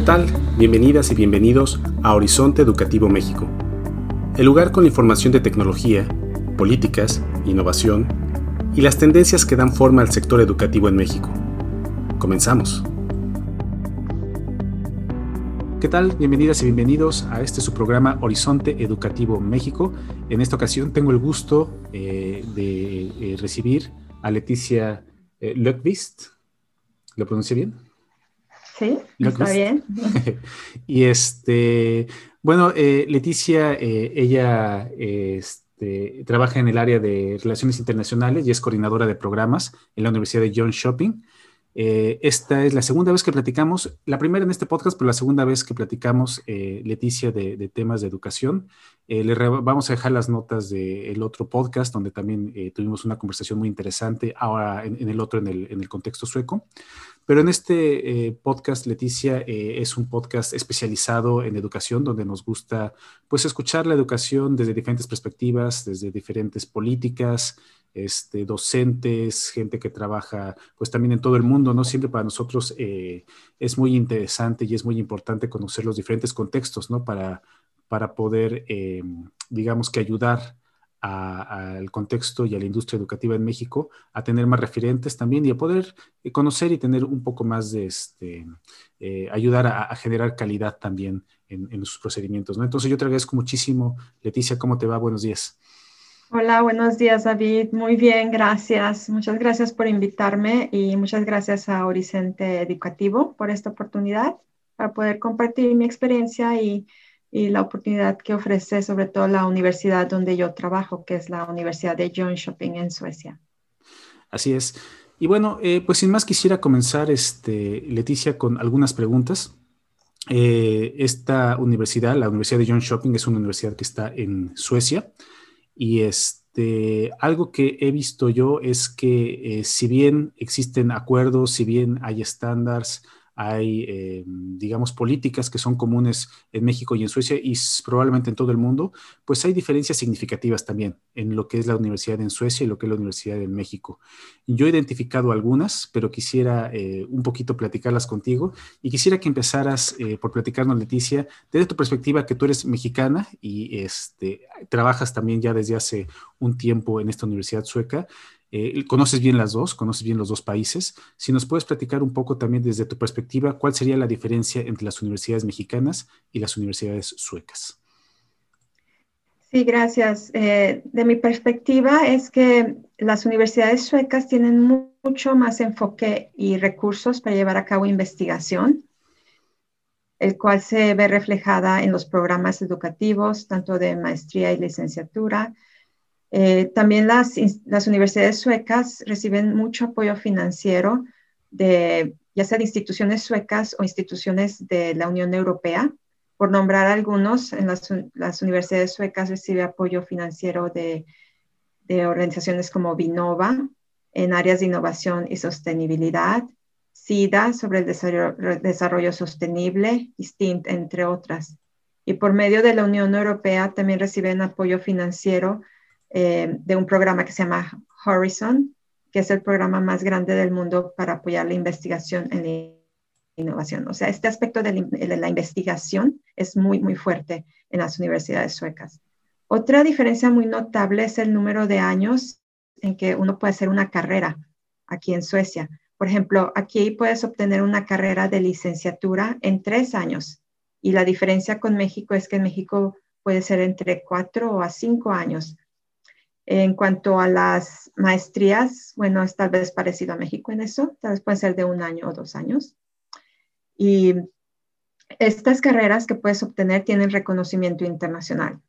¿Qué tal? Bienvenidas y bienvenidos a Horizonte Educativo México, el lugar con información de tecnología, políticas, innovación y las tendencias que dan forma al sector educativo en México. Comenzamos. ¿Qué tal? Bienvenidas y bienvenidos a este su programa Horizonte Educativo México. En esta ocasión tengo el gusto eh, de eh, recibir a Leticia eh, ¿Lo pronuncié bien? Sí, está bien. y este, bueno, eh, Leticia, ella este, trabaja en el área de Relaciones Internacionales y es coordinadora de programas en la Universidad de John Shopping. Eh, esta es la segunda vez que platicamos, la primera en este podcast, pero la segunda vez que platicamos, eh, Leticia, de, temas de educación. Eh, le vamos a dejar las notas del otro podcast, donde también tuvimos una conversación muy interesante, ahora en, el otro, en el, contexto sueco. Pero en este podcast, Leticia, es un podcast especializado en educación, donde nos gusta pues escuchar la educación desde diferentes perspectivas, desde diferentes políticas, este, docentes, gente que trabaja pues también en todo el mundo, ¿no? Siempre para nosotros eh, es muy interesante y es muy importante conocer los diferentes contextos, ¿no? Para, para poder, eh, digamos que ayudar al contexto y a la industria educativa en México a tener más referentes también y a poder eh, conocer y tener un poco más de este, ayudar a, generar calidad también en, en sus procedimientos, ¿no? Entonces yo te agradezco muchísimo. Leticia, ¿cómo te va? Buenos días. Hola, buenos días David. Muy bien, gracias. Muchas gracias por invitarme y muchas gracias a Horizonte Educativo por esta oportunidad para poder compartir mi experiencia y, la oportunidad que ofrece sobre todo la universidad donde yo trabajo, que es la Universidad de Shopping en Suecia. Así es. Y bueno, eh, pues sin más quisiera comenzar, este, Leticia, con algunas preguntas. Eh, esta universidad, la Universidad de John Shopping, es una universidad que está en Suecia. Y este, algo que he visto yo es que eh, si bien existen acuerdos, si bien hay estándares, hay, eh, digamos, políticas que son comunes en México y en Suecia y probablemente en todo el mundo, pues hay diferencias significativas también en lo que es la universidad en Suecia y lo que es la universidad en México. Yo he identificado algunas, pero quisiera eh, un poquito platicarlas contigo y quisiera que empezaras eh, por platicarnos, Leticia, desde tu perspectiva que tú eres mexicana y este, trabajas también ya desde hace un tiempo en esta universidad sueca. Eh, conoces bien las dos, conoces bien los dos países. Si nos puedes platicar un poco también desde tu perspectiva, ¿cuál sería la diferencia entre las universidades mexicanas y las universidades suecas? Sí, gracias. Eh, de mi perspectiva es que las universidades suecas tienen mucho más enfoque y recursos para llevar a cabo investigación, el cual se ve reflejada en los programas educativos, tanto de maestría y licenciatura, eh, también las, universidades suecas reciben mucho apoyo financiero de ya sea de instituciones suecas o instituciones de la Unión Europea. Por nombrar algunos, en las, universidades suecas recibe apoyo financiero de, organizaciones como Vinova en áreas de innovación y sostenibilidad, SIDA sobre el desarrollo, desarrollo sostenible STINT, entre otras. Y por medio de la Unión Europea también reciben apoyo financiero eh, de un programa que se llama Horizon, que es el programa más grande del mundo para apoyar la investigación en la innovación. O sea, este aspecto de la, investigación es muy, muy fuerte en las universidades suecas. Otra diferencia muy notable es el número de años en que uno puede hacer una carrera aquí en Suecia. Por ejemplo, aquí puedes obtener una carrera de licenciatura en tres años y la diferencia con México es que en México puede ser entre cuatro o a cinco años. En cuanto a las maestrías, bueno, es tal vez parecido a México en eso, tal vez pueden ser de un año o dos años. Y estas carreras que puedes obtener tienen reconocimiento internacional.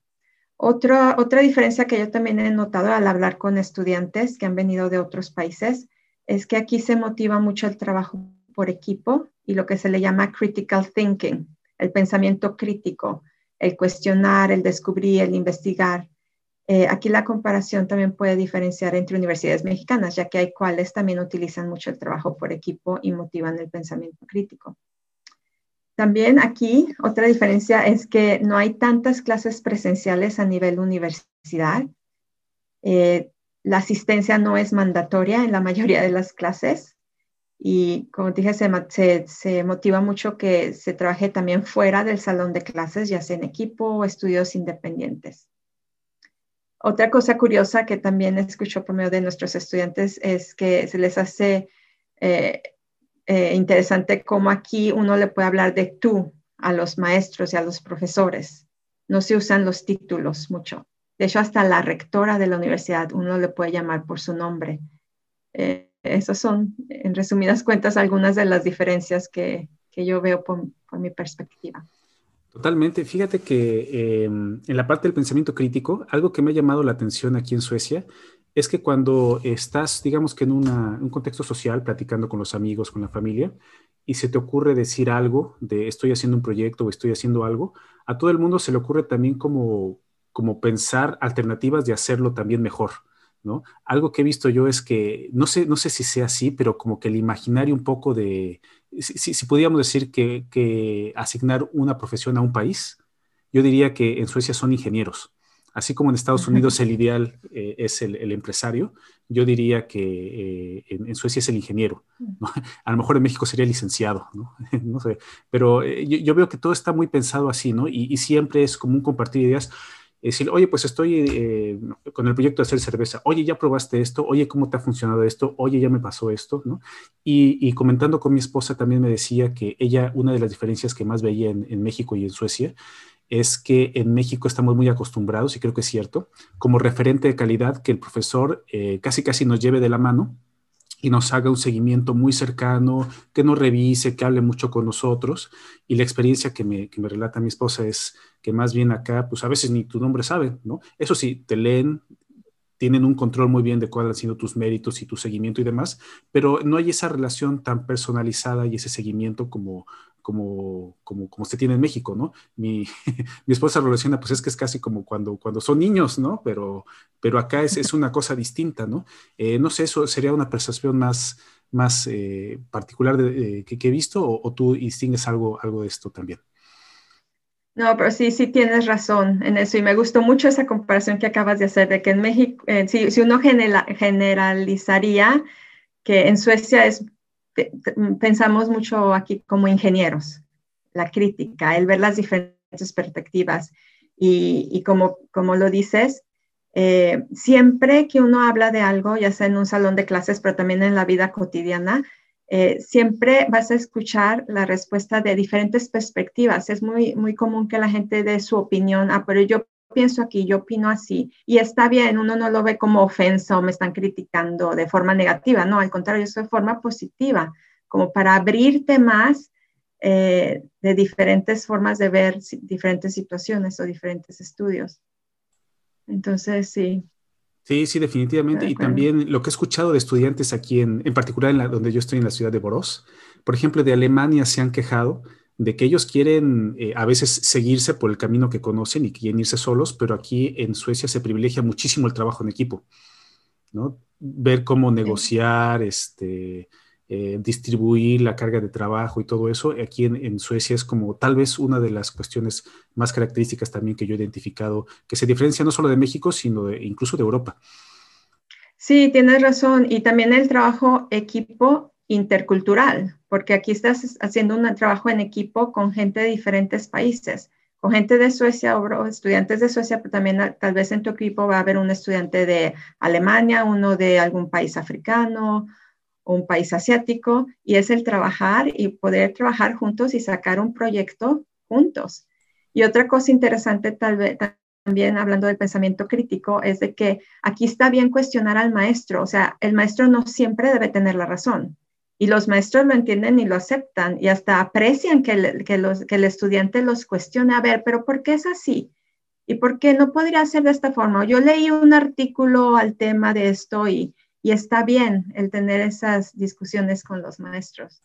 Otra, otra diferencia que yo también he notado al hablar con estudiantes que han venido de otros países es que aquí se motiva mucho el trabajo por equipo y lo que se le llama critical thinking, el pensamiento crítico, el cuestionar, el descubrir, el investigar. Eh, aquí la comparación también puede diferenciar entre universidades mexicanas, ya que hay cuales también utilizan mucho el trabajo por equipo y motivan el pensamiento crítico. También aquí otra diferencia es que no hay tantas clases presenciales a nivel universidad. Eh, la asistencia no es mandatoria en la mayoría de las clases Y como dije, se, se, motiva mucho que se trabaje también fuera del salón de clases, ya sea en equipo o estudios independientes. Otra cosa curiosa que también escucho por medio de nuestros estudiantes es que se les hace eh, eh, interesante cómo aquí uno le puede hablar de tú a los maestros y a los profesores. No se usan los títulos mucho. De hecho, hasta la rectora de la universidad uno le puede llamar por su nombre. Eh, esas son, en resumidas cuentas, algunas de las diferencias que, yo veo por, mi perspectiva. Totalmente. Fíjate que em, en la parte del pensamiento crítico, algo que me ha llamado la atención aquí en Suecia es que cuando estás, digamos que en un contexto social, platicando con los amigos, con la familia, y se te ocurre decir algo de estoy haciendo un proyecto o estoy haciendo algo, a todo el mundo se le ocurre también como como pensar alternativas de hacerlo también mejor, ¿no? Algo que he visto yo es que, no sé, no sé si sea así, pero como que el imaginario un poco de, si, si, podríamos decir que, asignar una profesión a un país, yo diría que en Suecia son ingenieros. Así como en Estados Unidos el ideal eh, es el, empresario, yo diría que eh, en, Suecia es el ingeniero. A lo mejor en México sería licenciado, ¿no? no sé. Pero eh, yo, veo que todo está muy pensado así, ¿no? Y, y siempre es como un compartir ideas decir, oye, pues estoy eh, con el proyecto de hacer cerveza, oye, ya probaste esto, oye, ¿cómo te ha funcionado esto? Oye, ya me pasó esto, ¿no? Y, comentando con mi esposa también me decía que ella, una de las diferencias que más veía en, México y en Suecia, es que en México estamos muy acostumbrados, y creo que es cierto, como referente de calidad, que el profesor eh, casi casi nos lleve de la mano y nos haga un seguimiento muy cercano, que nos revise, que hable mucho con nosotros. Y la experiencia que me, que me relata mi esposa es que más bien acá, pues a veces ni tu nombre sabe, ¿no? Eso sí, te leen, tienen un control muy bien de cuáles han sido tus méritos y tu seguimiento y demás, pero no hay esa relación tan personalizada y ese seguimiento como, como, como, como se tiene en México, ¿no? Mi, mi esposa lo relaciona, pues es que es casi como cuando, cuando son niños, ¿no? Pero, pero acá es, es una cosa distinta, ¿no? Eh, no sé, eso sería una percepción más, más eh, particular de, que, he visto o, o, tú distingues algo, algo de esto también. No, pero sí, sí tienes razón en eso y me gustó mucho esa comparación que acabas de hacer de que en México, eh, si, si, uno generalizaría que en Suecia es pensamos mucho aquí como ingenieros, la crítica, el ver las diferentes perspectivas. Y, como, como lo dices, eh, siempre que uno habla de algo, ya sea en un salón de clases, pero también en la vida cotidiana, eh, siempre vas a escuchar la respuesta de diferentes perspectivas. Es muy, muy común que la gente dé su opinión, ah, pero yo pienso aquí, yo opino así, y está bien, uno no lo ve como ofensa o me están criticando de forma negativa, no, al contrario, eso de forma positiva, como para abrirte más eh, de diferentes formas de ver diferentes situaciones o diferentes estudios. Entonces, sí. Sí, sí, definitivamente. Y también lo que he escuchado de estudiantes aquí, en, en particular en la, donde yo estoy en la ciudad de Boros, por ejemplo, de Alemania se han quejado de que ellos quieren eh, a veces seguirse por el camino que conocen y quieren irse solos, pero aquí en Suecia se privilegia muchísimo el trabajo en equipo, ¿no? Ver cómo negociar, este, eh, distribuir la carga de trabajo y todo eso, aquí en, Suecia es como tal vez una de las cuestiones más características también que yo he identificado, que se diferencia no solo de México, sino incluso de Europa. Sí, tienes razón. Y también el trabajo equipo intercultural, porque aquí estás haciendo un trabajo en equipo con gente de diferentes países, con gente de Suecia o estudiantes de Suecia, pero también tal vez en tu equipo va a haber un estudiante de Alemania, uno de algún país africano, un país asiático, y es el trabajar y poder trabajar juntos y sacar un proyecto juntos. Y otra cosa interesante tal vez también hablando del pensamiento crítico es de que aquí está bien cuestionar al maestro, o sea, el maestro no siempre debe tener la razón y los maestros lo entienden y lo aceptan y hasta aprecian que, el estudiante los cuestione, a ver, pero ¿por qué es así? ¿Y por qué no podría ser de esta forma? Yo leí un artículo al tema de esto y, está bien el tener esas discusiones con los maestros.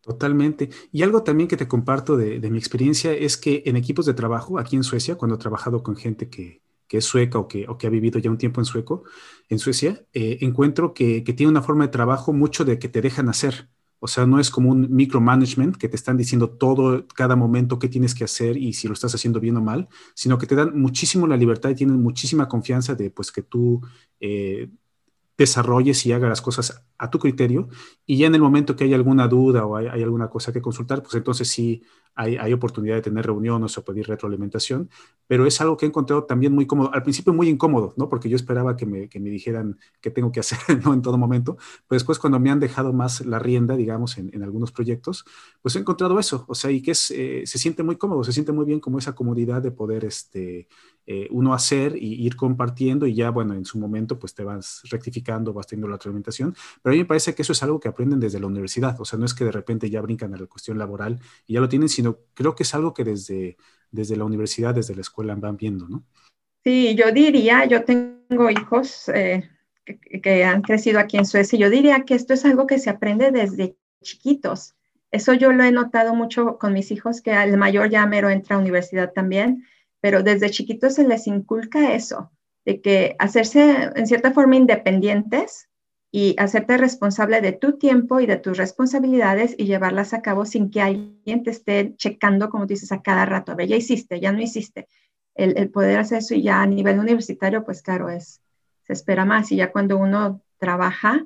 Totalmente. Y algo también que te comparto de, de mi experiencia es que en equipos de trabajo, aquí en Suecia, cuando he trabajado con gente que, que es sueca o que, o que ha vivido ya un tiempo en sueco, en Suecia, eh, encuentro que, tiene una forma de trabajo mucho de que te dejan hacer. O sea, no es como un micromanagement que te están diciendo todo, cada momento qué tienes que hacer y si lo estás haciendo bien o mal, sino que te dan muchísimo la libertad y tienen muchísima confianza de pues que tú eh, desarrolles y hagas las cosas a tu criterio y ya en el momento que hay alguna duda o hay alguna cosa que consultar, pues entonces sí hay, oportunidad de tener reuniones o pedir retroalimentación, pero es algo que he encontrado también muy cómodo. Al principio muy incómodo, ¿no? Porque yo esperaba que me, que me dijeran qué tengo que hacer. En todo momento, pero después cuando me han dejado más la rienda, digamos, en, en algunos proyectos, pues he encontrado eso, o sea, y que es, eh, se siente muy cómodo, se siente muy bien como esa comodidad de poder, este, eh, uno hacer y ir compartiendo y ya, bueno, en su momento, pues te vas rectificando, vas teniendo la retroalimentación, pero a mí me parece que eso es algo que aprenden desde la universidad, o sea, no es que de repente ya brincan a la cuestión laboral y ya lo tienen, sino creo que es algo que desde, desde la universidad, desde la escuela van viendo, ¿no? Sí, yo diría, yo tengo hijos eh, que, han crecido aquí en Suecia, yo diría que esto es algo que se aprende desde chiquitos. Eso yo lo he notado mucho con mis hijos, que el mayor ya mero entra a universidad también, pero desde chiquitos se les inculca eso, de que hacerse en cierta forma independientes y hacerte responsable de tu tiempo y de tus responsabilidades y llevarlas a cabo sin que alguien te esté checando, como dices, a cada rato. A ver, ya hiciste, ya no hiciste. El, poder hacer eso y ya a nivel universitario, pues claro, es, se espera más. Y ya cuando uno trabaja,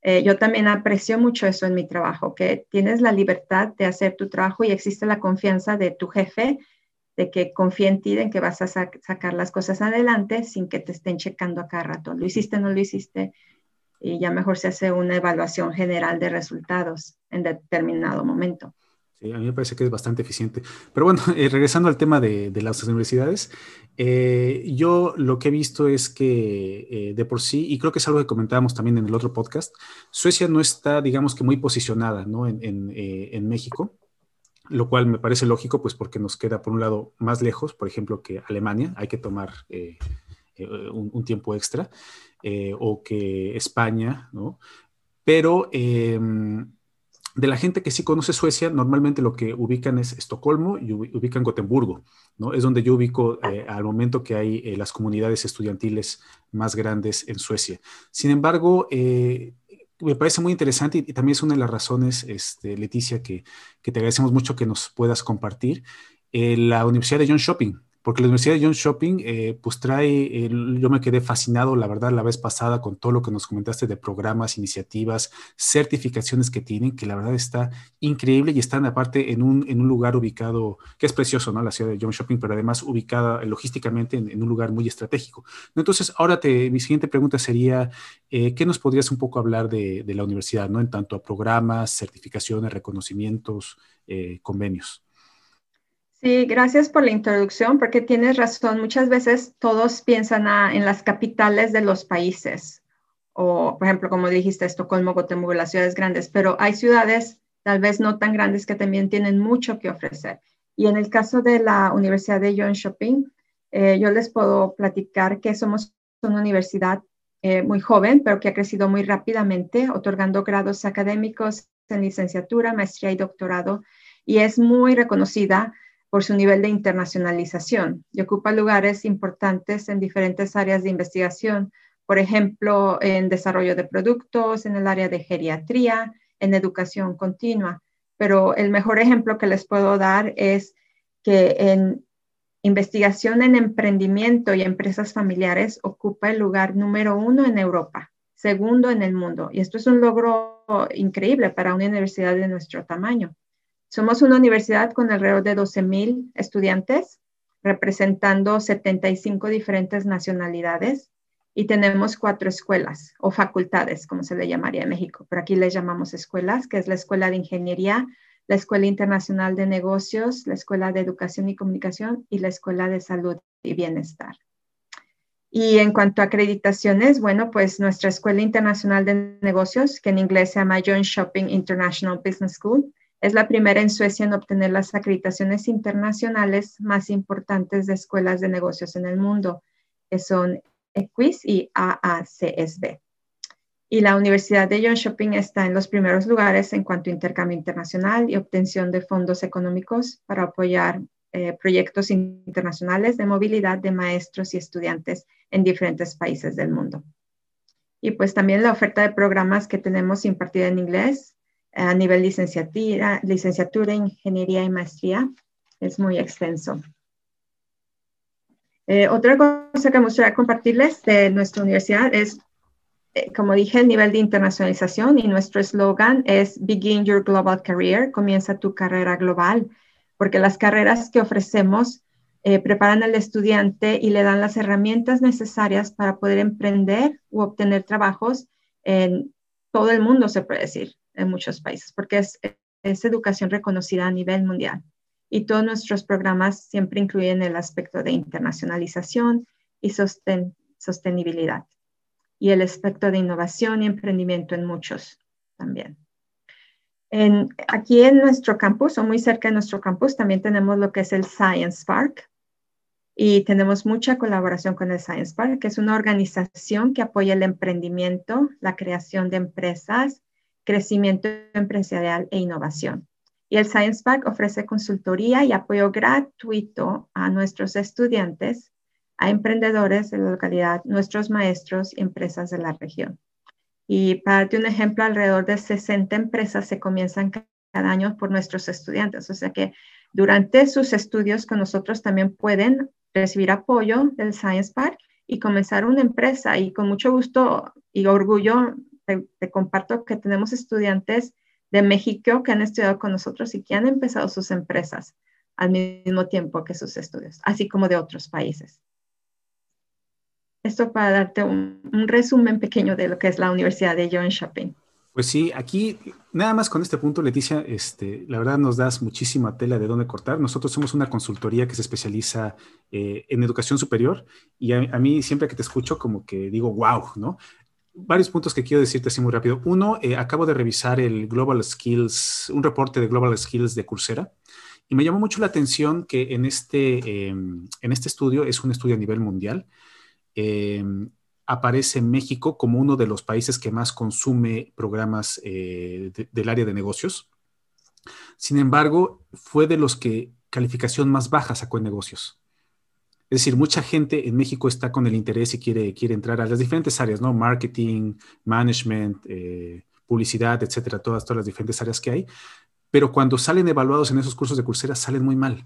eh, yo también aprecio mucho eso en mi trabajo, que tienes la libertad de hacer tu trabajo y existe la confianza de tu jefe, de que confía en ti, de que vas a sacar las cosas adelante sin que te estén checando a cada rato. ¿Lo hiciste, no lo hiciste? Y ya mejor se hace una evaluación general de resultados en determinado momento. Sí, a mí me parece que es bastante eficiente. Pero bueno, eh, regresando al tema de, las universidades, eh, yo lo que he visto es que eh, de por sí, y creo que es algo que comentábamos también en el otro podcast, Suecia no está, digamos que muy posicionada ¿no? en, en, en México lo cual me parece lógico, pues porque nos queda por un lado más lejos, por ejemplo, que Alemania, hay que tomar un, un, tiempo extra. Eh, o que España, ¿no? Pero em, de la gente que sí conoce Suecia, normalmente lo que ubican es Estocolmo y ubican Gotemburgo, ¿no? Es donde yo ubico eh, al momento que hay eh, las comunidades estudiantiles más grandes en Suecia. Sin embargo, me parece muy interesante y, también es una de las razones, este, Leticia, que, que, te agradecemos mucho que nos puedas compartir. la Universidad de John Shopping, porque la Universidad de John Shopping, eh, pues trae, yo me quedé fascinado, la verdad, la vez pasada con todo lo que nos comentaste de programas, iniciativas, certificaciones que tienen, que la verdad está increíble y están aparte en un, en un lugar ubicado, que es precioso, ¿no? La ciudad de John Shopping, pero además ubicada logísticamente en, un lugar muy estratégico. Entonces, ahora mi siguiente pregunta sería, eh, ¿qué nos podrías un poco hablar de, de, la universidad, ¿no? En tanto a programas, certificaciones, reconocimientos, eh, convenios. Sí, gracias por la introducción, porque tienes razón. Muchas veces todos piensan en las capitales de los países, o por ejemplo, como dijiste, Estocolmo, Gotemburgo, las ciudades grandes, pero hay ciudades tal vez no tan grandes que también tienen mucho que ofrecer. Y en el caso de la Universidad de John Shopping, eh, yo les puedo platicar que somos una universidad eh, muy joven, pero que ha crecido muy rápidamente, otorgando grados académicos en licenciatura, maestría y doctorado, y es muy reconocida por su nivel de internacionalización y ocupa lugares importantes en diferentes áreas de investigación, por ejemplo, en desarrollo de productos, en el área de geriatría, en educación continua. Pero el mejor ejemplo que les puedo dar es que en investigación en emprendimiento y empresas familiares ocupa el lugar número uno en Europa, segundo en el mundo. Y esto es un logro increíble para una universidad de nuestro tamaño. Somos una universidad con alrededor de 12.000 estudiantes, representando 75 diferentes nacionalidades y tenemos cuatro escuelas o facultades, como se le llamaría en México, pero aquí les llamamos escuelas, que es la Escuela de Ingeniería, la Escuela Internacional de Negocios, la Escuela de Educación y Comunicación y la Escuela de Salud y Bienestar. Y en cuanto a acreditaciones, bueno, pues nuestra Escuela Internacional de Negocios, que en inglés se llama Joint Shopping International Business School, es la primera en Suecia en obtener las acreditaciones internacionales más importantes de escuelas de negocios en el mundo, que son EQUIS y AACSB. Y la Universidad de Jönköping está en los primeros lugares en cuanto a intercambio internacional y obtención de fondos económicos para apoyar eh, proyectos internacionales de movilidad de maestros y estudiantes en diferentes países del mundo. Y pues también la oferta de programas que tenemos impartida en inglés a nivel licenciatura, licenciatura, ingeniería y maestría. Es muy extenso. Eh, otra cosa que me gustaría compartirles de nuestra universidad es eh, como dije, el nivel de internacionalización y nuestro eslogan es Begin Your Global Career, comienza tu carrera global, porque las carreras que ofrecemos eh, preparan al estudiante y le dan las herramientas necesarias para poder emprender u obtener trabajos en todo el mundo, se puede decir, en muchos países, porque es, es educación reconocida a nivel mundial. Y todos nuestros programas siempre incluyen el aspecto de internacionalización y sostenibilidad y el aspecto de innovación y emprendimiento en muchos también. En, aquí en nuestro campus o muy cerca de nuestro campus también tenemos lo que es el Science Park, y tenemos mucha colaboración con el Science Park, que es una organización que apoya el emprendimiento, la creación de empresas, crecimiento empresarial e innovación. Y el Science Park ofrece consultoría y apoyo gratuito a nuestros estudiantes, a emprendedores de la localidad, nuestros maestros y empresas de la región. Y para darte un ejemplo, alrededor de 60 empresas se comienzan cada año por nuestros estudiantes. O sea que durante sus estudios con nosotros también pueden recibir apoyo del Science Park y comenzar una empresa. Y con mucho gusto y orgullo te, comparto que tenemos estudiantes de México que han estudiado con nosotros y que han empezado sus empresas al mismo tiempo que sus estudios, así como de otros países. Esto para darte un, resumen pequeño de lo que es la Universidad de John Shopping. Pues sí, aquí nada más con este punto, Leticia, este, la verdad nos das muchísima tela de dónde cortar. Nosotros somos una consultoría que se especializa eh, en educación superior y a, mí siempre que te escucho como que digo, wow, ¿no? Varios puntos que quiero decirte así muy rápido. Uno, eh, acabo de revisar el Global Skills, un reporte de Global Skills de Coursera y me llamó mucho la atención que en este, em, en este estudio, es un estudio a nivel mundial, em, aparece México como uno de los países que más consume programas eh, del área de negocios. Sin embargo, fue de los que calificación más baja sacó en negocios. Es decir, mucha gente en México está con el interés y quiere, quiere entrar a las diferentes áreas, ¿no? Marketing, management, eh, publicidad, etcétera, todas, todas las diferentes áreas que hay. Pero cuando salen evaluados en esos cursos de Coursera, salen muy mal.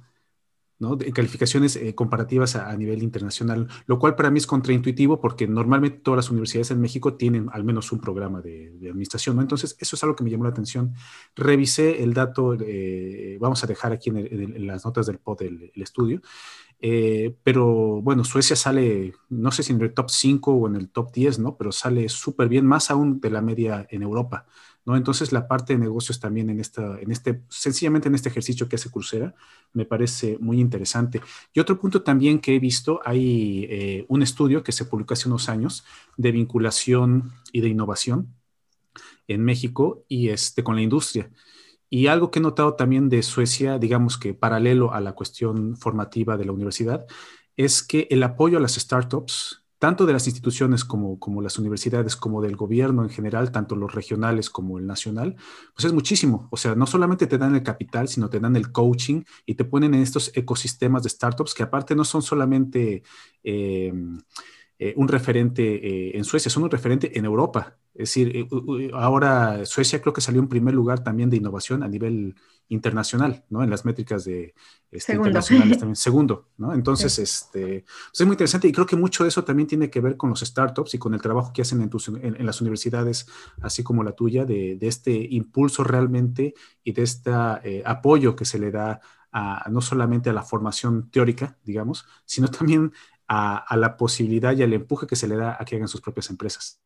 ¿no? calificaciones eh, comparativas a, nivel internacional, lo cual para mí es contraintuitivo porque normalmente todas las universidades en México tienen al menos un programa de, administración, ¿no? Entonces, eso es algo que me llamó la atención. Revisé el dato, eh, vamos a dejar aquí en, las notas del pod el, estudio, eh, pero bueno, Suecia sale, no sé si en el top 5 o en el top 10, ¿no? Pero sale súper bien, más aún de la media en Europa. ¿no? Entonces la parte de negocios también en, esta, en este, sencillamente en este ejercicio que hace Coursera, me parece muy interesante. Y otro punto también que he visto, hay eh, un estudio que se publicó hace unos años de vinculación y de innovación en México y este, con la industria. Y algo que he notado también de Suecia, digamos que paralelo a la cuestión formativa de la universidad, es que el apoyo a las startups tanto de las instituciones como, como las universidades, como del gobierno en general, tanto los regionales como el nacional, pues es muchísimo. O sea, no solamente te dan el capital, sino te dan el coaching y te ponen en estos ecosistemas de startups que aparte no son solamente... Eh, eh, un referente eh, en Suecia, son un referente en Europa. Es decir, eh, ahora Suecia creo que salió en primer lugar también de innovación a nivel internacional, ¿no? En las métricas de este, internacionales también. Segundo, ¿no? Entonces, este, pues es muy interesante y creo que mucho de eso también tiene que ver con los startups y con el trabajo que hacen en, las universidades, así como la tuya, de, este impulso realmente y de este apoyo que se le da a, no solamente a la formación teórica, digamos, sino también a, la posibilidad y al empuje que se le da a que hagan sus propias empresas.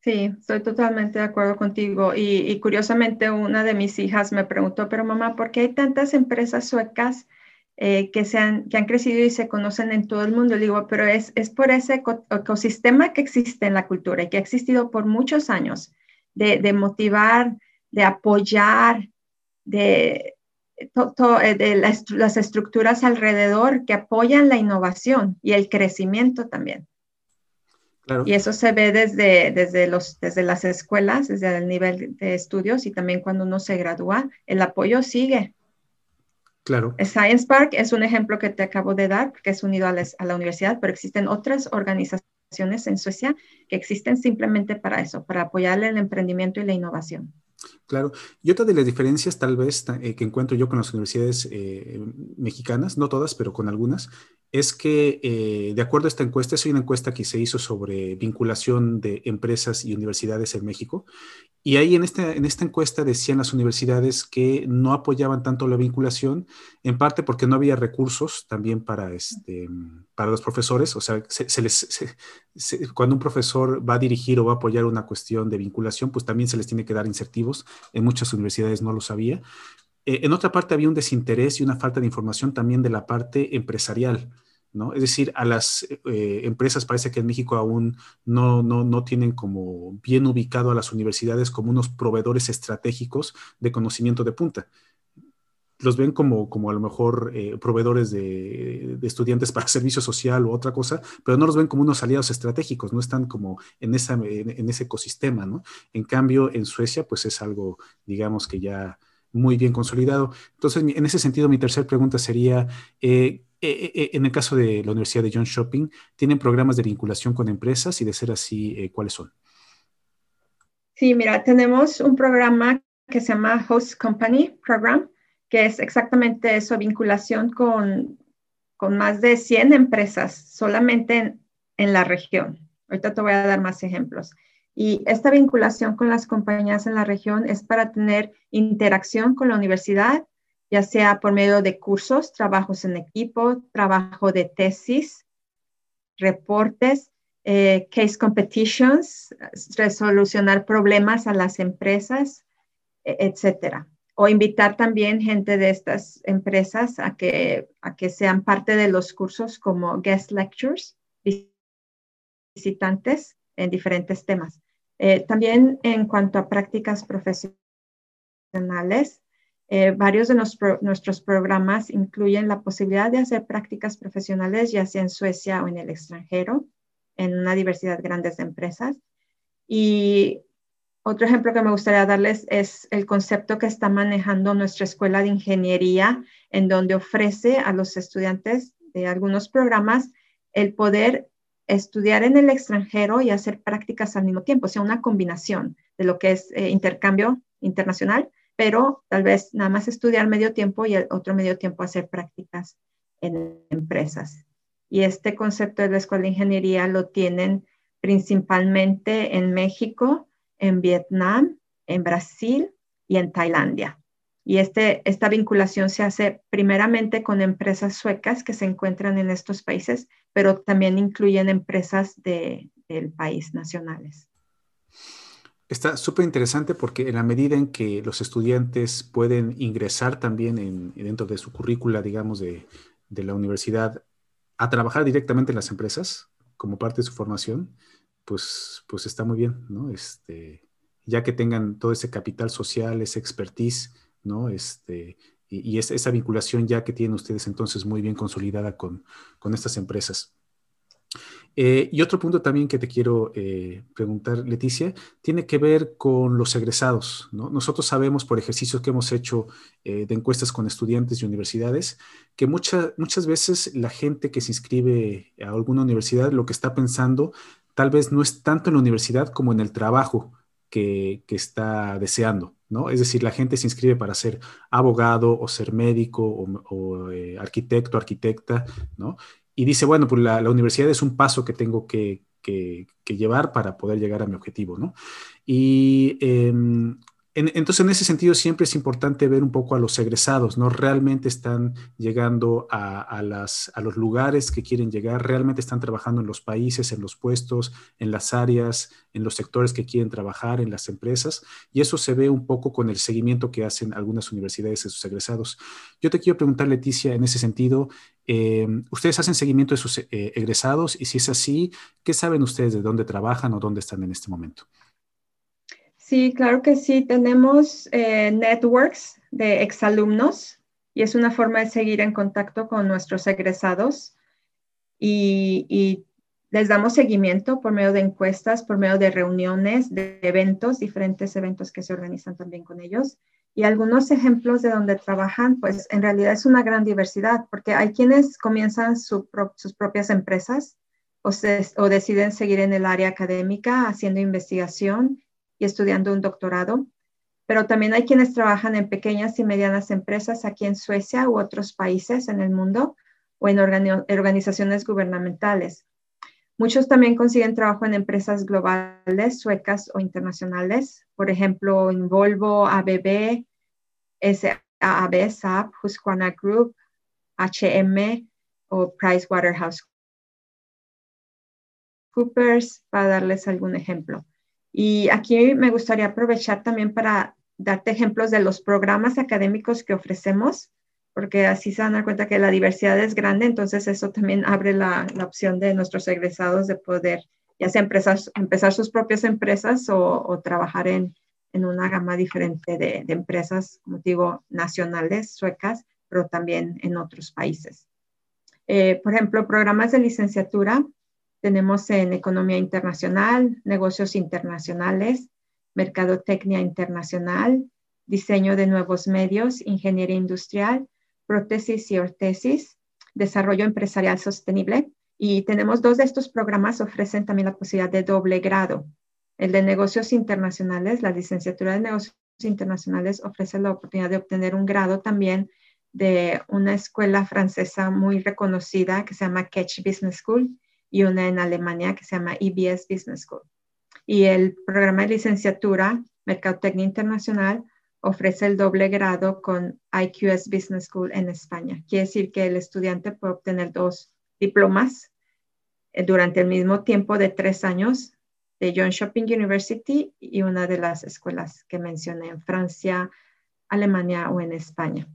Sí, estoy totalmente de acuerdo contigo. Y, curiosamente, una de mis hijas me preguntó, pero mamá, ¿por qué hay tantas empresas suecas eh, que, se han, que han crecido y se conocen en todo el mundo? Le digo, pero es, es por ese ecosistema que existe en la cultura y que ha existido por muchos años, de, de motivar, de apoyar, de, eh, de las, estructuras alrededor que apoyan la innovación y el crecimiento también. Y eso se ve desde, desde, los, desde las escuelas, desde el nivel de estudios y también cuando uno se gradúa, el apoyo sigue. Claro. Science Park es un ejemplo que te acabo de dar, que es unido a, a la universidad, pero existen otras organizaciones en Suecia que existen simplemente para eso, para apoyar el emprendimiento y la innovación. Claro. Y otra de las diferencias tal vez eh, que encuentro yo con las universidades eh, mexicanas, no todas, pero con algunas, es que, eh, de acuerdo a esta encuesta, es una encuesta que se hizo sobre vinculación de empresas y universidades en México, y ahí en esta, en esta encuesta decían las universidades que no apoyaban tanto la vinculación, en parte porque no había recursos también para, este, para los profesores, o sea, se, les, cuando un profesor va a dirigir o va a apoyar una cuestión de vinculación, pues también se les tiene que dar incentivos, en muchas universidades no lo sabía. Eh, en otra parte había un desinterés y una falta de información también de la parte empresarial. Es decir, a las eh, empresas parece que en México aún no, no, tienen como bien ubicado a las universidades como unos proveedores estratégicos de conocimiento de punta. Los ven como, como a lo mejor eh, proveedores de, estudiantes para servicio social u otra cosa, pero no los ven como unos aliados estratégicos, no están como en, esa, en, ese ecosistema, ¿no? En cambio, en Suecia, pues es algo, digamos que ya muy bien consolidado. Entonces, en ese sentido, mi tercera pregunta sería, eh, eh, en el caso de la Universidad de John Shopping, ¿tienen programas de vinculación con empresas? Y de ser así, ¿cuáles son? Sí, mira, tenemos un programa que se llama Host Company Program, que es exactamente eso, vinculación con, con más de 100 empresas solamente en, la región. Ahorita te voy a dar más ejemplos. Y esta vinculación con las compañías en la región es para tener interacción con la universidad ya sea por medio de cursos, trabajos en equipo, trabajo de tesis, reportes, eh, case competitions, resolucionar problemas a las empresas, e, etcétera. O invitar también gente de estas empresas a que, a que sean parte de los cursos como guest lectures, visitantes en diferentes temas. Eh, también en cuanto a prácticas profesionales, eh, varios de nuestros programas incluyen la posibilidad de hacer prácticas profesionales, ya sea en Suecia o en el extranjero, en una diversidad grande de empresas. Y otro ejemplo que me gustaría darles es el concepto que está manejando nuestra escuela de ingeniería, en donde ofrece a los estudiantes de algunos programas el poder estudiar en el extranjero y hacer prácticas al mismo tiempo, o sea, una combinación de lo que es eh, intercambio internacional pero tal vez nada más estudiar medio tiempo y el otro medio tiempo hacer prácticas en empresas. Y este concepto de la Escuela de Ingeniería lo tienen principalmente en México, en Vietnam, en Brasil y en Tailandia. Y este, esta vinculación se hace primeramente con empresas suecas que se encuentran en estos países, pero también incluyen empresas de, del país nacionales. Está súper interesante porque en la medida en que los estudiantes pueden ingresar también en, dentro de su currícula, digamos, de, de, la universidad, a trabajar directamente en las empresas como parte de su formación, pues, pues está muy bien, ¿no? Este, ya que tengan todo ese capital social, esa expertise, ¿no? Este, y, y esa, vinculación ya que tienen ustedes entonces muy bien consolidada con, con estas empresas. Eh, y otro punto también que te quiero eh, preguntar, Leticia, tiene que ver con los egresados. Nosotros sabemos por ejercicios que hemos hecho eh, de encuestas con estudiantes y universidades que muchas veces la gente que se inscribe a alguna universidad lo que está pensando tal vez no es tanto en la universidad como en el trabajo que, está deseando. ¿no? Es decir, la gente se inscribe para ser abogado o ser médico o, o arquitecto, arquitecta, ¿no? y dice, bueno, pues la, universidad es un paso que tengo que, llevar para poder llegar a mi objetivo, ¿no? Y entonces, en ese sentido, siempre es importante ver un poco a los egresados, ¿no? Realmente están llegando a los lugares que quieren llegar, realmente están trabajando en los países, en los puestos, en las áreas, en los sectores que quieren trabajar, en las empresas, y eso se ve un poco con el seguimiento que hacen algunas universidades de sus egresados. Yo te quiero preguntar, Leticia, en ese sentido, eh, ¿ustedes hacen seguimiento de sus eh, egresados? Y si es así, ¿qué saben ustedes de dónde trabajan o dónde están en este momento? Sí, claro que sí. Tenemos eh, networks de exalumnos y es una forma de seguir en contacto con nuestros egresados y, les damos seguimiento por medio de encuestas, por medio de reuniones, de eventos, diferentes eventos que se organizan también con ellos. Y algunos ejemplos de donde trabajan, pues en realidad es una gran diversidad, porque hay quienes comienzan sus propias empresas o, o deciden seguir en el área académica haciendo investigación estudiando un doctorado, pero también hay quienes trabajan en pequeñas y medianas empresas aquí en Suecia u otros países en el mundo, o en organizaciones gubernamentales. Muchos también consiguen trabajo en empresas globales, suecas o internacionales, por ejemplo, en Volvo, ABB, SAB, SAP, Husqvarna Group, HM o Coopers, para darles algún ejemplo. Y aquí me gustaría aprovechar también para darte ejemplos de los programas académicos que ofrecemos porque así se dan cuenta que la diversidad es grande, entonces eso también abre la, opción de nuestros egresados de poder ya empezar, sus propias empresas o, trabajar en, una gama diferente de, empresas, como digo, nacionales, suecas, pero también en otros países. Eh, por ejemplo, programas de licenciatura tenemos en Economía Internacional, Negocios Internacionales, Mercadotecnia Internacional, Diseño de Nuevos Medios, Ingeniería Industrial, prótesis y ortesis, desarrollo empresarial sostenible. Y tenemos dos de estos programas ofrecen también la posibilidad de doble grado. El de negocios internacionales, la licenciatura de negocios internacionales ofrece la oportunidad de obtener un grado también de una escuela francesa muy reconocida que se llama Ketch Business School y una en Alemania que se llama EBS Business School. Y el programa de licenciatura Mercadotecnia Internacional ofrece el doble grado con IQS Business School en España. Quiere decir que el estudiante puede obtener dos diplomas eh, durante el mismo tiempo de tres años de John Shopping University y una de las escuelas que mencioné en Francia, Alemania o en España.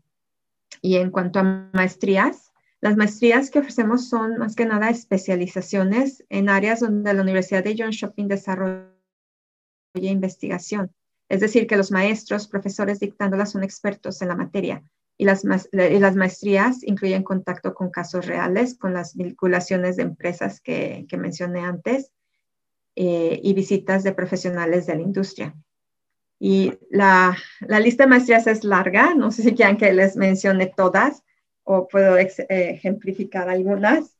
Y en cuanto a maestrías, las maestrías que ofrecemos son más que nada especializaciones en áreas donde la Universidad de John Shopping desarrolla investigación. Es decir, que los maestros, profesores dictándolas son expertos en la materia y las, maestrías incluyen contacto con casos reales, con las vinculaciones de empresas que, mencioné antes eh, y visitas de profesionales de la industria. Y la, lista de maestrías es larga, no sé si quieran que les mencione todas o puedo ejemplificar algunas.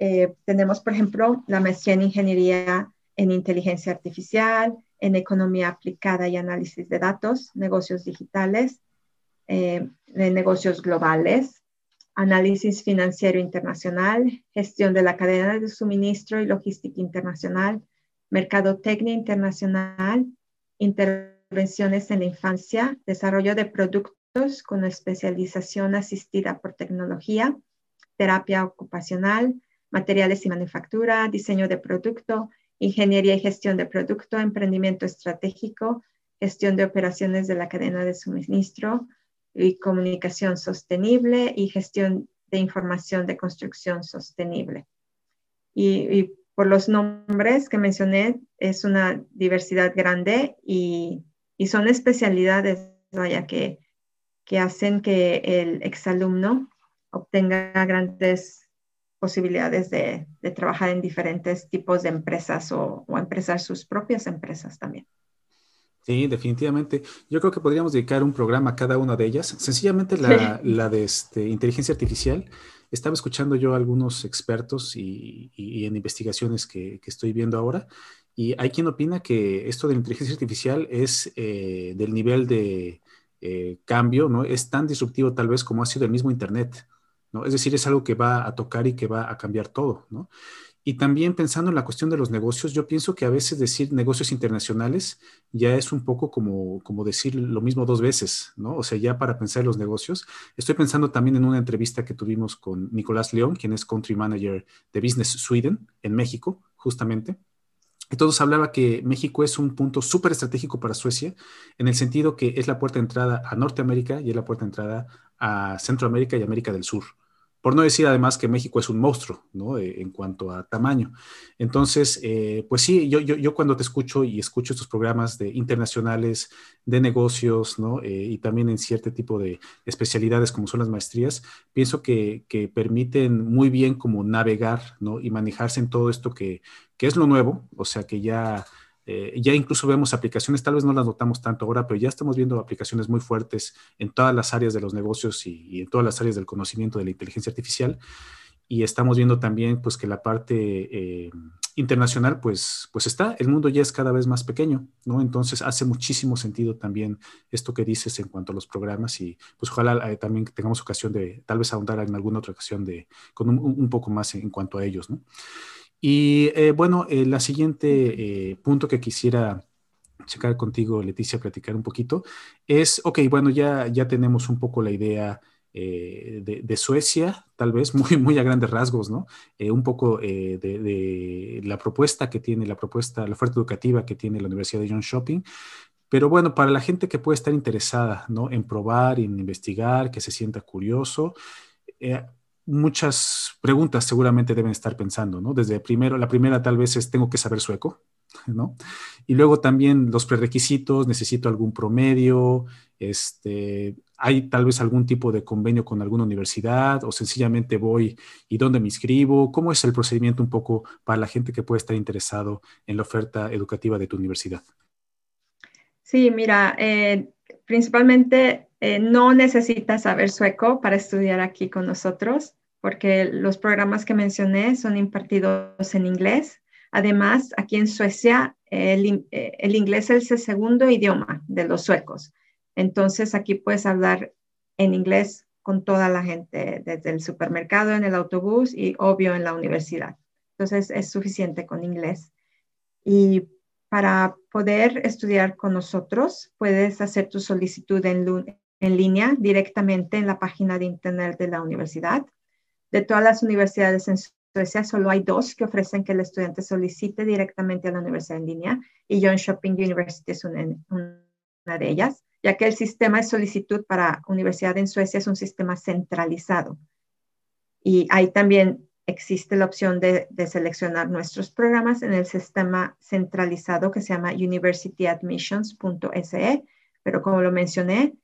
Eh, tenemos, por ejemplo, la maestría en ingeniería en inteligencia artificial, en economía aplicada y análisis de datos, negocios digitales, eh, negocios globales, análisis financiero internacional, gestión de la cadena de suministro y logística internacional, mercadotecnia internacional, intervenciones en la infancia, desarrollo de productos con especialización asistida por tecnología, terapia ocupacional, materiales y manufactura, diseño de producto, ingeniería y gestión de producto, emprendimiento estratégico, gestión de operaciones de la cadena de suministro y comunicación sostenible y gestión de información de construcción sostenible. Y, por los nombres que mencioné, es una diversidad grande y, son especialidades, vaya, que, que hacen que el exalumno obtenga grandes posibilidades de, trabajar en diferentes tipos de empresas o, o empezar sus propias empresas también. Sí, definitivamente. Yo creo que podríamos dedicar un programa a cada una de ellas. Sencillamente la, la de este, inteligencia artificial. Estaba escuchando yo a algunos expertos y, en investigaciones que, estoy viendo ahora. Y hay quien opina que esto de la inteligencia artificial es eh, del nivel de eh, cambio, ¿no? Es tan disruptivo tal vez como ha sido el mismo Internet. Es decir, es algo que va a tocar y que va a cambiar todo, ¿no? Y también pensando en la cuestión de los negocios, yo pienso que a veces decir negocios internacionales ya es un poco como, como decir lo mismo dos veces, ¿no? O sea, ya para pensar en los negocios. Estoy pensando también en una entrevista que tuvimos con Nicolás León, quien es Country Manager de Business Sweden en México, justamente. Todos hablaba que México es un punto súper estratégico para Suecia, en el sentido que es la puerta de entrada a Norteamérica y es la puerta de entrada a Centroamérica y América del Sur. Por no decir además que México es un monstruo, ¿no? Eh, en cuanto a tamaño. Entonces, eh, pues sí, yo, yo, yo, cuando te escucho y escucho estos programas de internacionales, de negocios, ¿no? Eh, y también en cierto tipo de especialidades como son las maestrías, pienso que, que, permiten muy bien como navegar, ¿no? Y manejarse en todo esto que, que es lo nuevo, o sea, que ya eh, ya incluso vemos aplicaciones, tal vez no las notamos tanto ahora, pero ya estamos viendo aplicaciones muy fuertes en todas las áreas de los negocios y, en todas las áreas del conocimiento de la inteligencia artificial. y estamos viendo también pues que la parte eh, internacional pues, pues está, el mundo ya es cada vez más pequeño, ¿no? Entonces hace muchísimo sentido también esto que dices en cuanto a los programas y pues ojalá eh, también tengamos ocasión de tal vez ahondar en alguna otra ocasión de, con un, poco más en, cuanto a ellos, ¿no? Y eh, bueno, la siguiente punto que quisiera checar contigo, Leticia, platicar un poquito, es, ok, bueno, ya, ya tenemos un poco la idea eh, de, Suecia, tal vez muy, muy a grandes rasgos, ¿no? Eh, un poco eh, de, la propuesta que tiene, la propuesta, la oferta educativa que tiene la Universidad de John Shopping. Pero bueno, para la gente que puede estar interesada, ¿no? En probar, en investigar, que se sienta curioso, muchas preguntas seguramente deben estar pensando, ¿no? Desde primero, la primera tal vez es, tengo que saber sueco, ¿no? Y luego también los prerequisitos, necesito algún promedio, este, ¿Hay tal vez algún tipo de convenio con alguna universidad o sencillamente voy y dónde me inscribo? ¿Cómo es el procedimiento un poco para la gente que puede estar interesado en la oferta educativa de tu universidad? Sí, mira, eh, principalmente eh, no necesitas saber sueco para estudiar aquí con nosotros, porque los programas que mencioné son impartidos en inglés. Además, aquí en Suecia, el, eh, el inglés es el segundo idioma de los suecos. Entonces aquí puedes hablar en inglés con toda la gente, desde el supermercado, en el autobús y obvio en la universidad. Entonces es suficiente con inglés. Y para poder estudiar con nosotros, puedes hacer tu solicitud en, en línea directamente en la página de internet de la universidad. De todas las universidades en Suecia, solo hay dos que ofrecen que el estudiante solicite directamente a la universidad en línea y John Shopping University es una de ellas ya que el sistema de solicitud para universidad en Suecia es un sistema centralizado. Y ahí también existe la opción de, seleccionar nuestros programas en el sistema centralizado que se llama universityadmissions.se, pero como lo mencioné,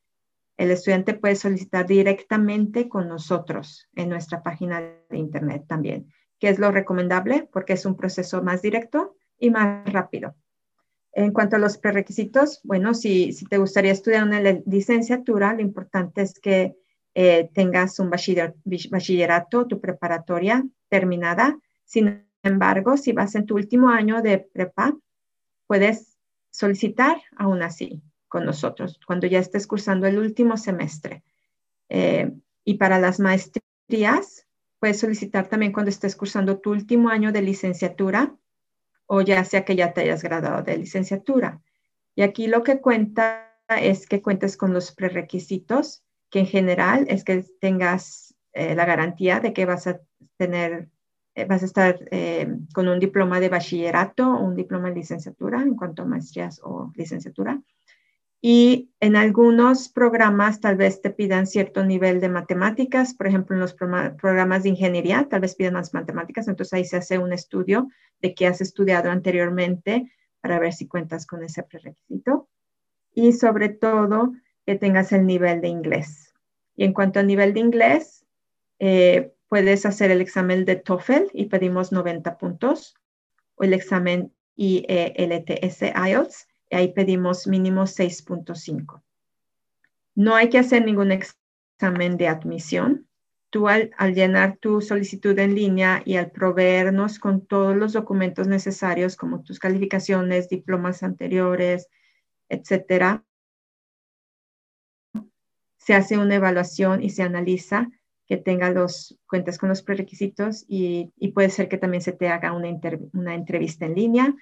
el estudiante puede solicitar directamente con nosotros en nuestra página de internet también, que es lo recomendable porque es un proceso más directo y más rápido. En cuanto a los prerequisitos, bueno, si, si te gustaría estudiar una licenciatura, lo importante es que eh, tengas un bachillerato, tu preparatoria terminada. Sin embargo, si vas en tu último año de prepa, puedes solicitar aún así con nosotros, cuando ya estés cursando el último semestre. Eh, y para las maestrías, puedes solicitar también cuando estés cursando tu último año de licenciatura o ya sea que ya te hayas graduado de licenciatura. Y aquí lo que cuenta es que cuentes con los prerequisitos, que en general es que tengas eh, la garantía de que vas a tener, eh, vas a estar eh, con un diploma de bachillerato o un diploma de licenciatura en cuanto a maestrías o licenciatura y en algunos programas tal vez te pidan cierto nivel de matemáticas, por ejemplo, en los programas de ingeniería tal vez pidan más matemáticas, entonces ahí se hace un estudio de qué has estudiado anteriormente para ver si cuentas con ese prerequisito. Y sobre todo, que tengas el nivel de inglés. Y en cuanto al nivel de inglés, eh, puedes hacer el examen de TOEFL y pedimos 90 puntos, o el examen IELTS IELTS ahí pedimos mínimo 6.5. No hay que hacer ningún examen de admisión. Tú al, llenar tu solicitud en línea y al proveernos con todos los documentos necesarios como tus calificaciones, diplomas anteriores, etcétera, se hace una evaluación y se analiza que tenga los cuentas con los prerequisitos y, puede ser que también se te haga una, una entrevista en línea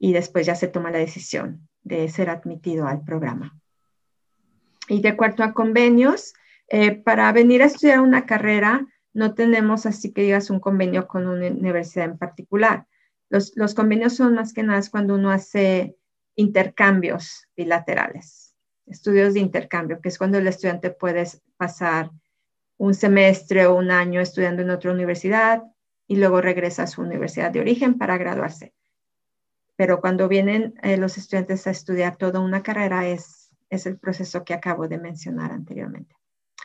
y después ya se toma la decisión de ser admitido al programa. Y de acuerdo a convenios, eh, para venir a estudiar una carrera no tenemos así que digas un convenio con una universidad en particular. Los, los convenios son más que nada cuando uno hace intercambios bilaterales, estudios de intercambio, que es cuando el estudiante puede pasar un semestre o un año estudiando en otra universidad y luego regresa a su universidad de origen para graduarse pero cuando vienen eh, los estudiantes a estudiar toda una carrera es, es el proceso que acabo de mencionar anteriormente.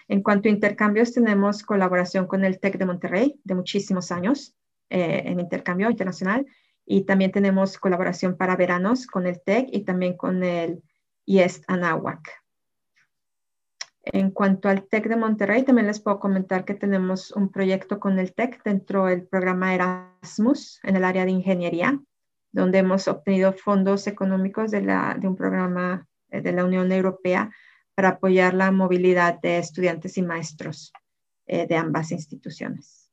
En cuanto a intercambios, tenemos colaboración con el TEC de Monterrey de muchísimos años eh, en intercambio internacional y también tenemos colaboración para veranos con el TEC y también con el IEST Anáhuac. En cuanto al TEC de Monterrey, también les puedo comentar que tenemos un proyecto con el TEC dentro del programa Erasmus en el área de ingeniería, donde hemos obtenido fondos económicos de, la, de un programa eh, de la Unión Europea para apoyar la movilidad de estudiantes y maestros eh, de ambas instituciones.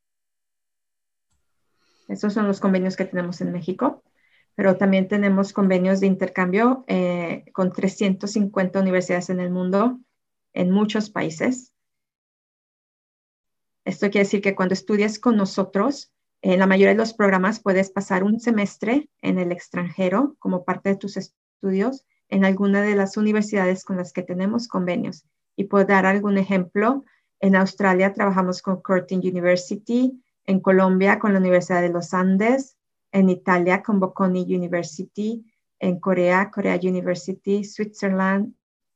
Esos son los convenios que tenemos en México, pero también tenemos convenios de intercambio eh, con 350 universidades en el mundo en muchos países. Esto quiere decir que cuando estudias con nosotros, en la mayoría de los programas puedes pasar un semestre en el extranjero como parte de tus estudios en alguna de las universidades con las que tenemos convenios. Y puedo dar algún ejemplo. En Australia trabajamos con Curtin University, en Colombia con la Universidad de los Andes, en Italia con Bocconi University, en Corea, Korea University, Switzerland,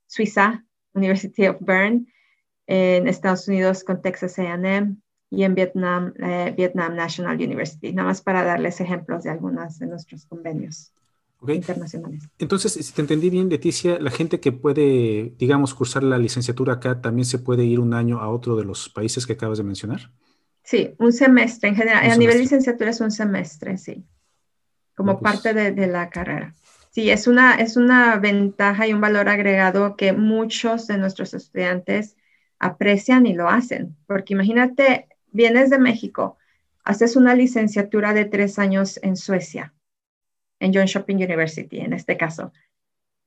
Suiza, University of Bern, en Estados Unidos con Texas AM y en Vietnam, eh, Vietnam National University, nada más para darles ejemplos de algunos de nuestros convenios. internacionales. Entonces, si te entendí bien, Leticia, la gente que puede, digamos, cursar la licenciatura acá, ¿también se puede ir un año a otro de los países que acabas de mencionar? Sí, un semestre en general. a nivel licenciatura es un semestre, sí, como pues parte de, de, la carrera. Sí, es una, es una ventaja y un valor agregado que muchos de nuestros estudiantes aprecian y lo hacen, porque imagínate, vienes de México, haces una licenciatura de tres años en Suecia, en John Shopping University, en este caso,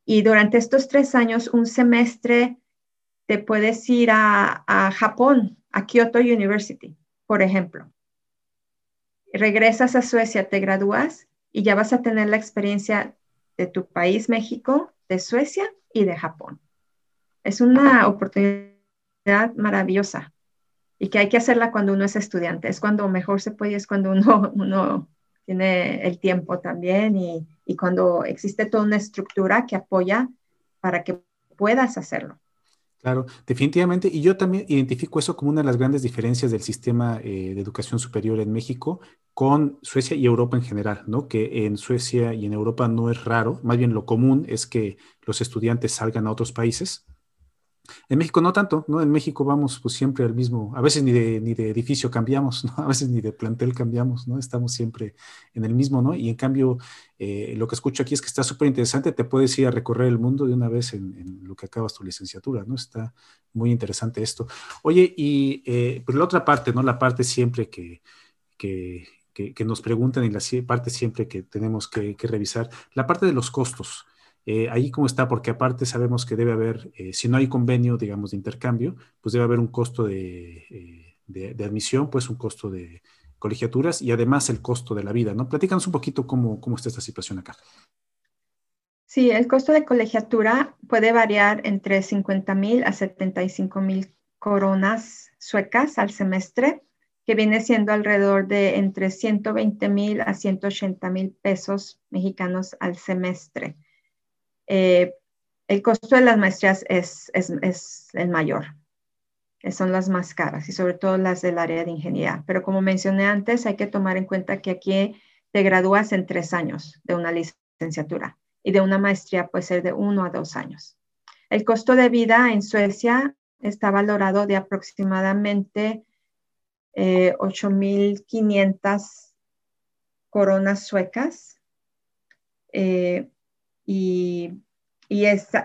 y durante estos tres años, un semestre, te puedes ir a, a Japón, a Kyoto University, por ejemplo. Regresas a Suecia, te gradúas y ya vas a tener la experiencia de tu país, México, de Suecia y de Japón. Es una oportunidad maravillosa y que hay que hacerla cuando uno es estudiante. Es cuando mejor se puede, es cuando uno, uno tiene el tiempo también y, y cuando existe toda una estructura que apoya para que puedas hacerlo. Claro, definitivamente. Y yo también identifico eso como una de las grandes diferencias del sistema eh, de educación superior en México con Suecia y Europa en general, ¿no? Que en Suecia y en Europa no es raro, más bien lo común es que los estudiantes salgan a otros países en México no tanto, ¿no? En México vamos pues siempre al mismo, a veces ni de, ni de edificio cambiamos, ¿no? A veces ni de plantel cambiamos, ¿no? Estamos siempre en el mismo, ¿no? Y en cambio, eh, lo que escucho aquí es que está súper interesante, te puedes ir a recorrer el mundo de una vez en, lo que acabas tu licenciatura, ¿no? Está muy interesante esto. Oye, y eh, pues la otra parte, ¿no? La parte siempre que, que, que, nos preguntan y la parte siempre que tenemos que, que revisar, la parte de los costos. Eh, ahí cómo está, porque aparte sabemos que debe haber, eh, si no hay convenio, digamos, de intercambio, pues debe haber un costo eh, de, de, admisión, pues un costo de colegiaturas y además el costo de la vida, ¿no? Platícanos un poquito cómo, cómo está esta situación acá. Sí, el costo de colegiatura puede variar entre 50 mil a 75 mil coronas suecas al semestre, que viene siendo alrededor de entre 120 mil a 180 mil pesos mexicanos al semestre. Eh, el costo de las maestrías es, el mayor, que son las más caras y sobre todo las del área de ingeniería. Pero como mencioné antes, hay que tomar en cuenta que aquí te gradúas en tres años de una licenciatura y de una maestría puede ser de uno a dos años. El costo de vida en Suecia está valorado de aproximadamente eh, 8.500 coronas suecas. Eh, y,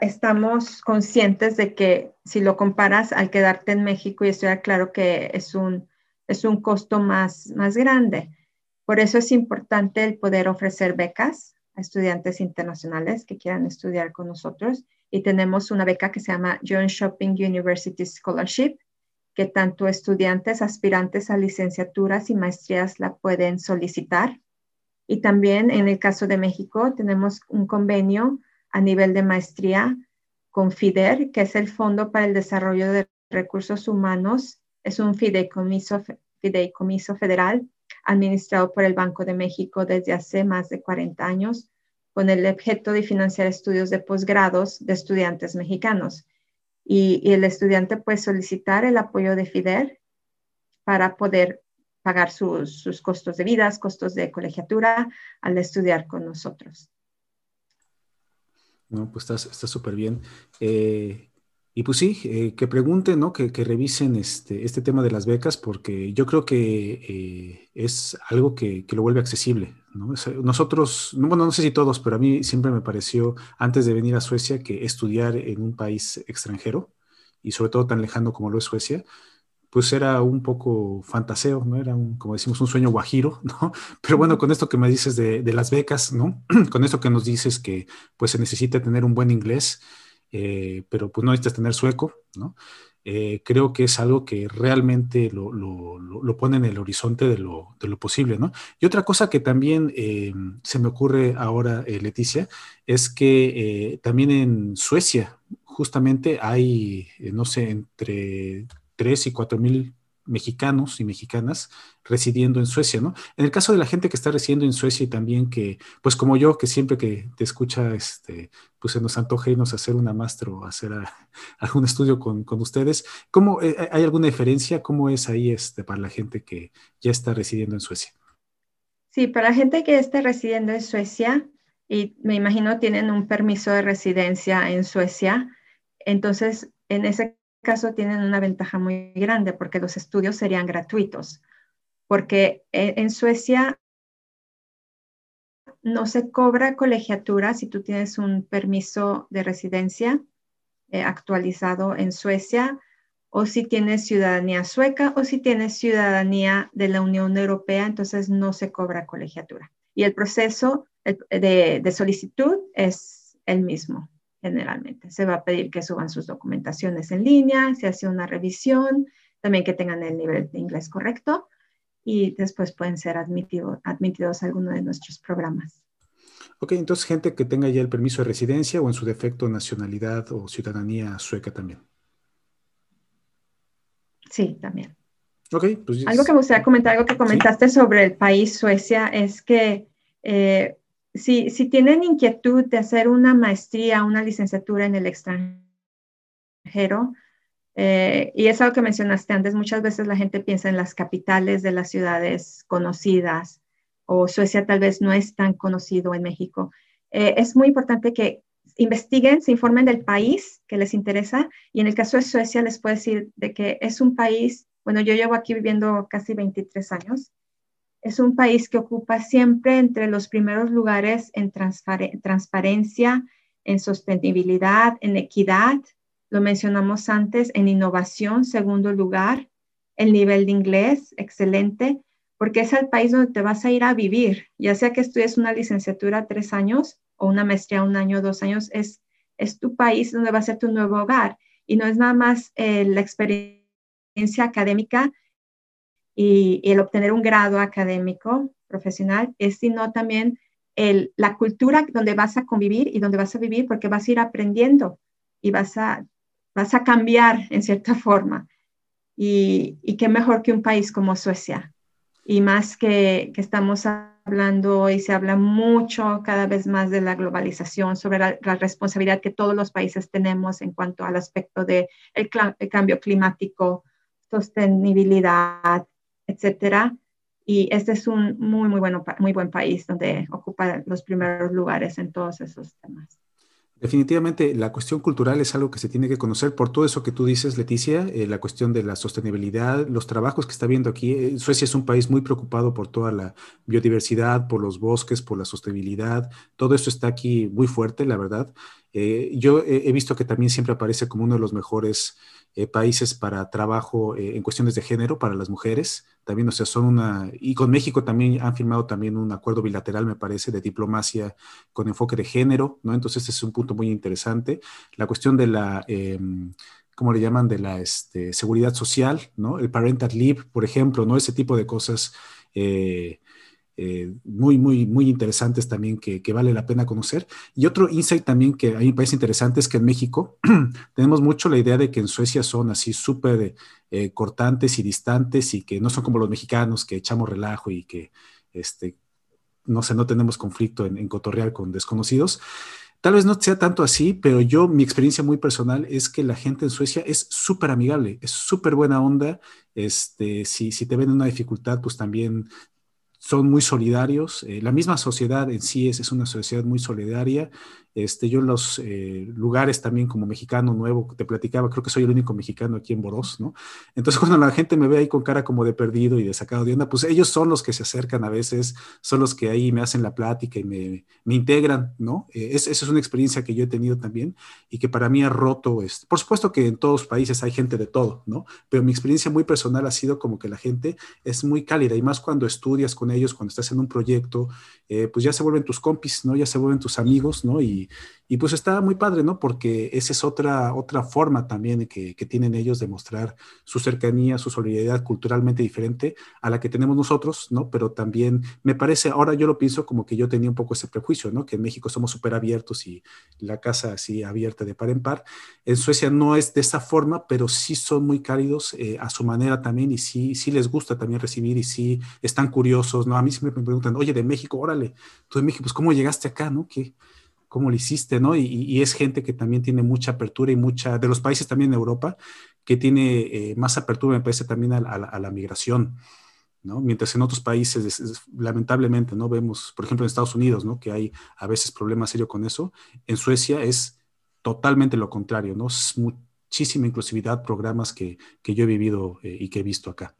estamos conscientes de que si lo comparas al quedarte en México, y estoy claro que es un, es un costo más, más grande. Por eso es importante el poder ofrecer becas a estudiantes internacionales que quieran estudiar con nosotros. Y tenemos una beca que se llama John Shopping University Scholarship, que tanto estudiantes aspirantes a licenciaturas y maestrías la pueden solicitar. Y también en el caso de México tenemos un convenio a nivel de maestría con FIDER, que es el Fondo para el Desarrollo de Recursos Humanos. Es un fideicomiso, federal administrado por el Banco de México desde hace más de 40 años, con el objeto de financiar estudios de posgrados de estudiantes mexicanos. Y, y el estudiante puede solicitar el apoyo de FIDER para poder pagar sus, sus costos de vida, costos de colegiatura al estudiar con nosotros. No, pues está súper bien. Eh, Y pues sí, eh, que pregunten, ¿no? Que, revisen este, este tema de las becas, porque yo creo que eh, es algo que, lo vuelve accesible, ¿no? Nosotros, bueno, no sé si todos, pero a mí siempre me pareció, antes de venir a Suecia, que estudiar en un país extranjero, y sobre todo tan lejano como lo es Suecia, pues era un poco fantaseo, ¿no? Era un, como decimos, un sueño guajiro, ¿no? Pero bueno, con esto que me dices de, de las becas, ¿no? con esto que nos dices que pues se necesita tener un buen inglés, eh, pero pues no necesitas tener sueco, ¿no? Eh, creo que es algo que realmente lo, lo, pone en el horizonte de lo, de lo, posible, ¿no? Y otra cosa que también eh, se me ocurre ahora, Leticia, es que también en Suecia justamente hay, no sé, entre 3 y 4 mil mexicanos y mexicanas residiendo en Suecia, ¿no? En el caso de la gente que está residiendo en Suecia y también que, pues como yo, que siempre que te escucha, este, pues se nos antoja irnos a hacer una máster o hacer algún estudio con, ustedes, ¿cómo, eh, eh, ¿hay alguna diferencia? ¿Cómo es ahí este, para la gente que ya está residiendo en Suecia? Sí, para la gente que está residiendo en Suecia, y me imagino tienen un permiso de residencia en Suecia, entonces en ese caso tienen una ventaja muy grande porque los estudios serían gratuitos, porque e, en Suecia no se cobra colegiatura si tú tienes un permiso de residencia eh, actualizado en Suecia o si tienes ciudadanía sueca o si tienes ciudadanía de la Unión Europea, entonces no se cobra colegiatura. Y el proceso de solicitud es el mismo generalmente. Se va a pedir que suban sus documentaciones en línea, se hace una revisión, también que tengan el nivel de inglés correcto y después pueden ser admitidos a alguno de nuestros programas. Ok, entonces gente que tenga ya el permiso de residencia o en su defecto nacionalidad o ciudadanía sueca también. Sí, también. Ok, pues Algo que me gustaría comentar, algo que comentaste sobre el país Suecia es que eh, si, tienen inquietud de hacer una maestría, una licenciatura en el extranjero, eh, y es algo que mencionaste antes, muchas veces la gente piensa en las capitales de las ciudades conocidas o Suecia tal vez no es tan conocido en México. Eh, es muy importante que investiguen, se informen del país que les interesa y en el caso de Suecia les puedo decir de que es un país, bueno, yo llevo aquí viviendo casi 23 años es un país que ocupa siempre entre los primeros lugares en transparencia, en sostenibilidad, en equidad. Lo mencionamos antes, en innovación, segundo lugar. El nivel de inglés, excelente, porque es el país donde te vas a ir a vivir, ya sea que estudies una licenciatura tres años o una maestría un año, dos años, es, es tu país donde va a ser tu nuevo hogar. Y no es nada más eh, la experiencia académica, y, el obtener un grado académico profesional es sino también el, la cultura donde vas a convivir y donde vas a vivir porque vas a ir aprendiendo y vas a, vas a cambiar en cierta forma. Y, y qué mejor que un país como Suecia. Y más que, que estamos hablando hoy, se habla mucho cada vez más de la globalización, sobre la, responsabilidad que todos los países tenemos en cuanto al aspecto del de el cambio climático, sostenibilidad, etcétera. Y este es un muy, muy, bueno, muy buen país donde ocupa los primeros lugares en todos esos temas. Definitivamente, la cuestión cultural es algo que se tiene que conocer por todo eso que tú dices, Leticia, eh, la cuestión de la sostenibilidad, los trabajos que está viendo aquí. Eh, Suecia es un país muy preocupado por toda la biodiversidad, por los bosques, por la sostenibilidad. Todo esto está aquí muy fuerte, la verdad. Eh, yo he visto que también siempre aparece como uno de los mejores países para trabajo en cuestiones de género para las mujeres. También, o sea, son una, y con México también han firmado también un acuerdo bilateral, me parece, de diplomacia con enfoque de género, ¿no? Entonces, este es un punto muy interesante. La cuestión de la... Em, ¿cómo le llaman? De la este, seguridad social, ¿no? El parental leave, por ejemplo, ¿no? Ese tipo de cosas eh, eh, muy, muy, muy interesantes también que, vale la pena conocer. Y otro insight también que a mí me parece interesante es que en México tenemos mucho la idea de que en Suecia son así súper eh, cortantes y distantes y que no son como los mexicanos que echamos relajo y que, este, no sé, no tenemos conflicto en, en cotorrear con desconocidos. Tal vez no sea tanto así, pero yo, mi experiencia muy personal es que la gente en Suecia es súper amigable, es súper buena onda. Este, si, si te ven una dificultad, pues también son muy solidarios. Eh, la misma sociedad en sí es, es, una sociedad muy solidaria Este, yo en los eh, lugares también como mexicano nuevo, te platicaba, creo que soy el único mexicano aquí en Boros, ¿no? Entonces cuando la gente me ve ahí con cara como de perdido y de sacado de onda, pues ellos son los que se acercan a veces, son los que ahí me hacen la plática y me, me integran, ¿no? Eh, esa es una experiencia que yo he tenido también y que para mí ha roto, este, por supuesto que en todos los países hay gente de todo, ¿no? Pero mi experiencia muy personal ha sido como que la gente es muy cálida y más cuando estudias con ellos, cuando estás en un proyecto, eh, pues ya se vuelven tus compis, ¿no? Ya se vuelven tus amigos, ¿no? Y, y pues está muy padre, ¿no? Porque esa es otra, otra forma también que, que, tienen ellos de mostrar su cercanía, su solidaridad culturalmente diferente a la que tenemos nosotros, ¿no? Pero también me parece, ahora yo lo pienso como que yo tenía un poco ese prejuicio, ¿no? Que en México somos súper abiertos y la casa así abierta de par en par. En Suecia no es de esa forma, pero sí son muy cálidos eh, a su manera también y sí, sí les gusta también recibir y sí están curiosos, ¿no? A mí siempre me preguntan, oye, de México, órale, tú de México, pues ¿cómo llegaste acá, ¿no? ¿Qué? Cómo lo hiciste, ¿no? Y, es gente que también tiene mucha apertura y mucha, de los países también en Europa, que tiene eh, más apertura, me parece, también a, la migración, ¿no? Mientras en otros países, lamentablemente, ¿no? Vemos, por ejemplo, en Estados Unidos, ¿no? Que hay a veces problemas serios con eso. En Suecia es totalmente lo contrario, ¿no? Es muchísima inclusividad, programas que, que yo he vivido eh, y que he visto acá.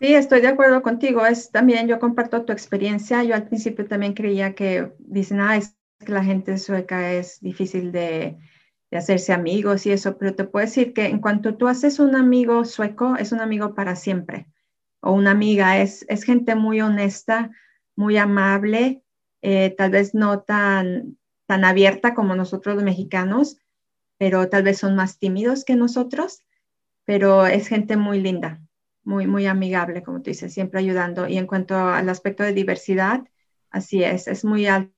Sí, estoy de acuerdo contigo. Es también, yo comparto tu experiencia. Yo al principio también creía que dicen, ah, es que la gente sueca es difícil de, de, hacerse amigos y eso, pero te puedo decir que en cuanto tú haces un amigo sueco, es un amigo para siempre. O una amiga, es, es gente muy honesta, muy amable, eh, tal vez no tan, tan abierta como nosotros los mexicanos, pero tal vez son más tímidos que nosotros, pero es gente muy linda muy, muy amigable, como tú dices, siempre ayudando. Y en cuanto al aspecto de diversidad, así es, es muy alto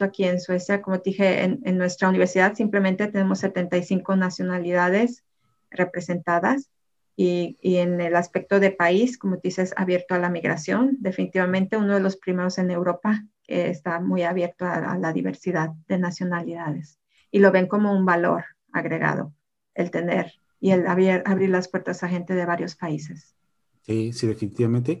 aquí en Suecia. Como te dije, en, en nuestra universidad simplemente tenemos 75 nacionalidades representadas. Y, y, en el aspecto de país, como dices, abierto a la migración, definitivamente uno de los primeros en Europa que está muy abierto a, a, la diversidad de nacionalidades y lo ven como un valor agregado, el tener y el abrir, abrir las puertas a gente de varios países. Sí, sí, definitivamente.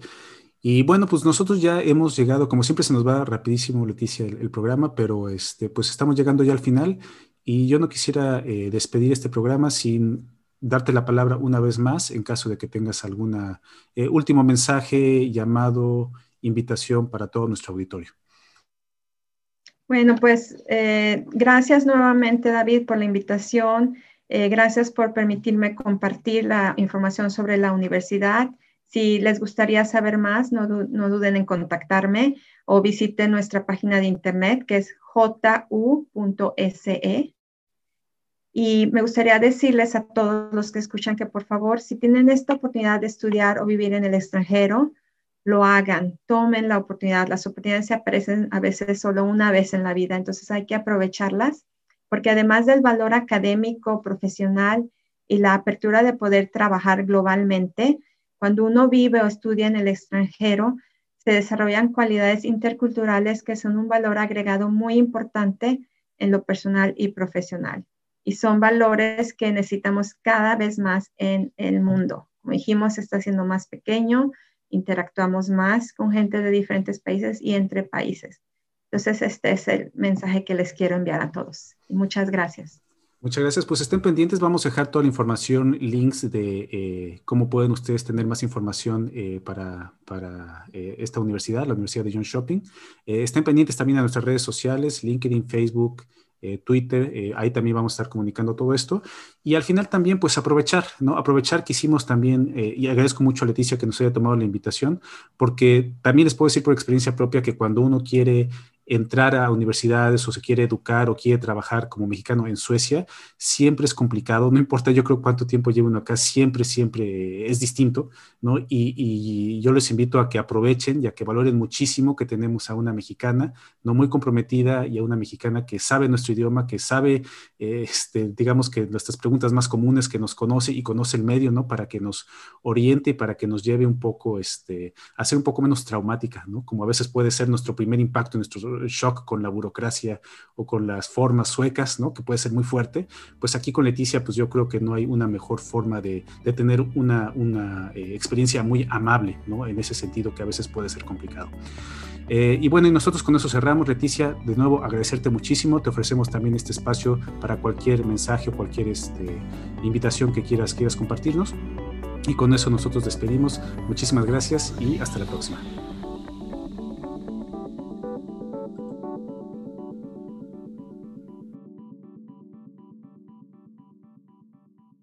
Y bueno, pues nosotros ya hemos llegado, como siempre se nos va rapidísimo, Leticia, el, programa, pero este, pues estamos llegando ya al final y yo no quisiera eh, despedir este programa sin darte la palabra una vez más en caso de que tengas alguna eh, último mensaje, llamado, invitación para todo nuestro auditorio. Bueno, pues eh, gracias nuevamente, David, por la invitación. gracias por permitirme compartir la información sobre la universidad. Si les gustaría saber más, no, duden en contactarme o visiten nuestra página de internet que es ju.se. Y me gustaría decirles a todos los que escuchan que por favor, si tienen esta oportunidad de estudiar o vivir en el extranjero, lo hagan, tomen la oportunidad. Las oportunidades se aparecen a veces solo una vez en la vida, entonces hay que aprovecharlas, porque además del valor académico, profesional y la apertura de poder trabajar globalmente, cuando uno vive o estudia en el extranjero, se desarrollan cualidades interculturales que son un valor agregado muy importante en lo personal y profesional. Y son valores que necesitamos cada vez más en el mundo. Como dijimos, se está haciendo más pequeño, interactuamos más con gente de diferentes países y entre países. Entonces, este es el mensaje que les quiero enviar a todos. Muchas gracias. Muchas gracias. Pues estén pendientes. Vamos a dejar toda la información, links de eh, cómo pueden ustedes tener más información eh, para, para eh, esta universidad, la Universidad de John Shopping. estén pendientes también a nuestras redes sociales, LinkedIn, Facebook, Twitter. ahí también vamos a estar comunicando todo esto. Y al final también, pues aprovechar, ¿no? Aprovechar que hicimos también, y agradezco mucho a Leticia que nos haya tomado la invitación, porque también les puedo decir por experiencia propia que cuando uno quiere entrar a universidades o se quiere educar o quiere trabajar como mexicano en Suecia, siempre es complicado, no importa yo creo cuánto tiempo lleve uno acá, siempre, siempre es distinto, ¿no? Y, yo les invito a que aprovechen y a que valoren muchísimo que tenemos a una mexicana, no muy comprometida y a una mexicana que sabe nuestro idioma, que sabe, este, digamos que nuestras preguntas más comunes, que nos conoce y conoce el medio, ¿no? Para que nos oriente y para que nos lleve un poco, este, a ser un poco menos traumática, ¿no? Como a veces puede ser nuestro primer impacto en nuestro shock con la burocracia o con las formas suecas, ¿no? Que puede ser muy fuerte, pues aquí con Leticia, pues yo creo que no hay una mejor forma de, tener una, una eh, experiencia muy amable, ¿no? En ese sentido que a veces puede ser complicado. Eh, y bueno, y nosotros con eso cerramos. Leticia, de nuevo agradecerte muchísimo. Te ofrecemos también este espacio para cualquier mensaje o cualquier este, invitación que quieras, quieras compartirnos. Y con eso nosotros despedimos. Muchísimas gracias y hasta la próxima.